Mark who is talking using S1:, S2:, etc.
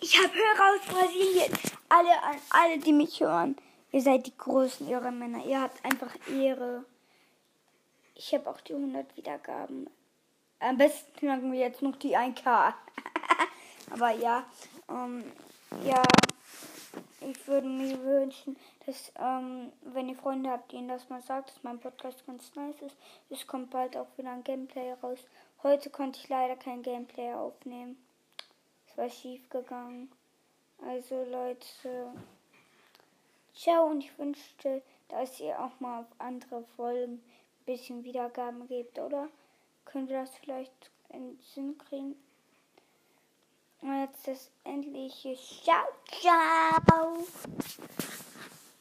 S1: ich habe Hörer aus Brasilien. Alle, alle, die mich hören. Ihr seid die großen Ehrenmänner. Ihr habt einfach Ehre. Ich habe auch die 100 Wiedergaben. Am besten knacken wir jetzt noch die 1K. Aber ja, ähm, ja, ich würde mir wünschen, dass, ähm, wenn ihr Freunde habt, denen das mal sagt, dass mein Podcast ganz nice ist. Es kommt bald auch wieder ein Gameplay raus. Heute konnte ich leider kein Gameplay aufnehmen. War schief gegangen. Also Leute, ciao und ich wünschte, dass ihr auch mal auf andere Folgen ein bisschen Wiedergaben gebt, oder? Könnt ihr das vielleicht in Sinn kriegen? Und jetzt das endliche Ciao, ciao.